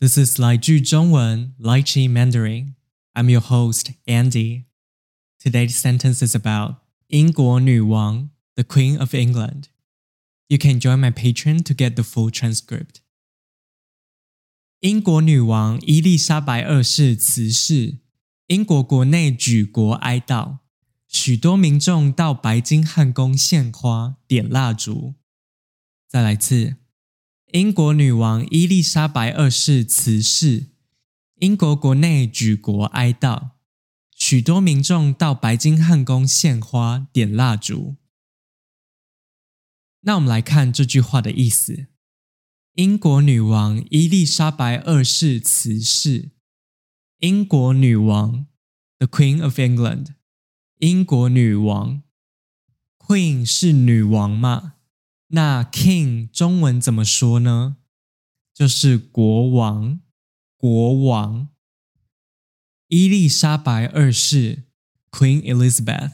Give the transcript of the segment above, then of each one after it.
This is 来句中文 Lychee Mandarin. I'm your host, Andy. Today's sentence is about 英国女王, the Queen of England. You can join my Patreon to get the full transcript. 英国女王伊丽莎白二世辞世，英国国内举国哀悼，许多民众到白金汉宫献花、点蜡烛。再来次。 英国女王伊丽莎白二世辞世，英国国内举国哀悼，许多民众到白金汉宫献花、点蜡烛。那我们来看这句话的意思：英国女王伊丽莎白二世辞世。英国女王，the Queen of England，英国女王，Queen 是女王吗？那 king 中文怎么说呢？就是国王，国王。伊丽莎白二世，Queen Elizabeth，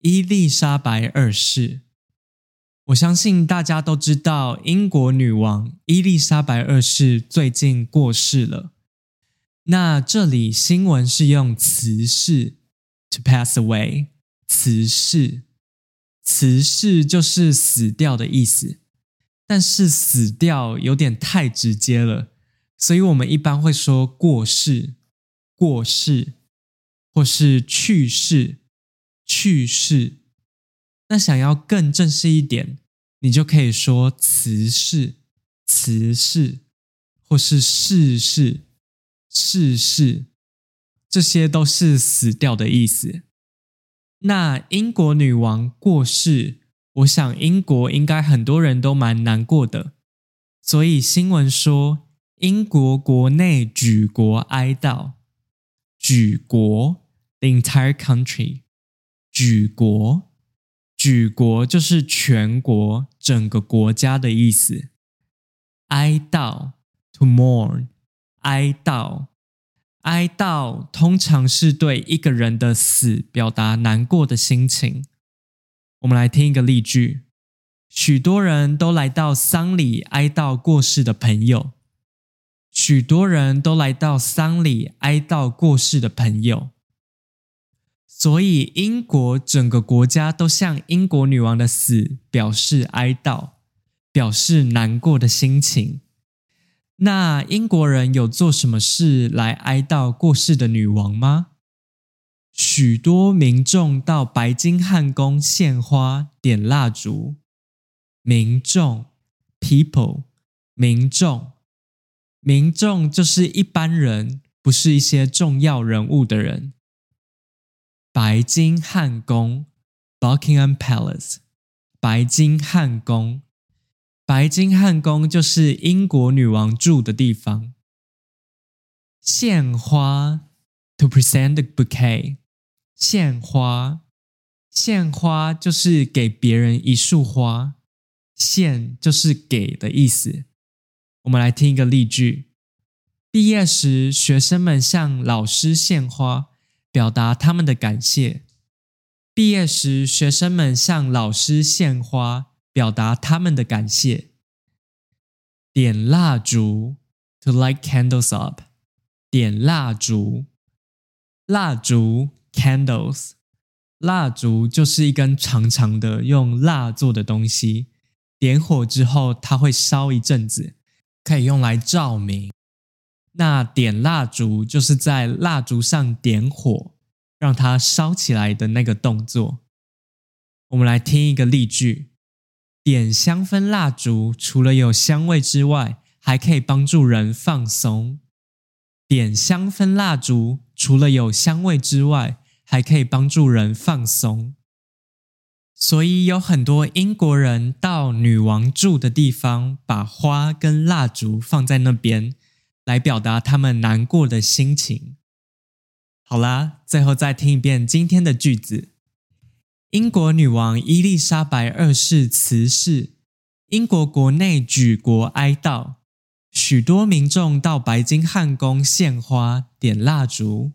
伊丽莎白二世。我相信大家都知道，英国女王伊丽莎白二世最近过世了。那这里新闻是用辞世，to pass away，辞世。辞世就是死掉的意思，但是死掉有点太直接了，所以我们一般会说过世、过世，或是去世、去世。那想要更正式一点，你就可以说辞世、辞世，或是逝世、逝世，这些都是死掉的意思。那英国女王过世，我想英国应该很多人都蛮难过的，所以新闻说英国国内举国哀悼，举国 the entire country，举国，举国就是全国整个国家的意思，哀悼 to mourn，哀悼。哀悼通常是对一个人的死表达难过的心情。我们来听一个例句：许多人都来到丧礼哀悼过世的朋友。许多人都来到丧礼哀悼过世的朋友。所以，英国整个国家都向英国女王的死表示哀悼，表示难过的心情。那英国人有做什么事来哀悼过世的女王吗？许多民众到白金汉宫献花、点蜡烛。民众 （people），民众，民众就是一般人，不是一些重要人物的人。白金汉宫 （Buckingham Palace），白金汉宫。白金汉宫就是英国女王住的地方。献花，to present a bouquet。献花，献花就是给别人一束花。献就是给的意思。我们来听一个例句：毕业时，学生们向老师献花，表达他们的感谢。毕业时，学生们向老师献花。表达他们的感谢。点蜡烛，to light candles up。点蜡烛，蜡烛，candles。蜡烛就是一根长长的用蜡做的东西，点火之后它会烧一阵子，可以用来照明。那点蜡烛就是在蜡烛上点火，让它烧起来的那个动作。我们来听一个例句。点香氛蜡烛，除了有香味之外，还可以帮助人放松。点香氛蜡烛，除了有香味之外，还可以帮助人放松。所以有很多英国人到女王住的地方，把花跟蜡烛放在那边，来表达他们难过的心情。好啦，最后再听一遍今天的句子。英国女王伊丽莎白二世辞世，英国国内举国哀悼，许多民众到白金汉宫献花、点蜡烛。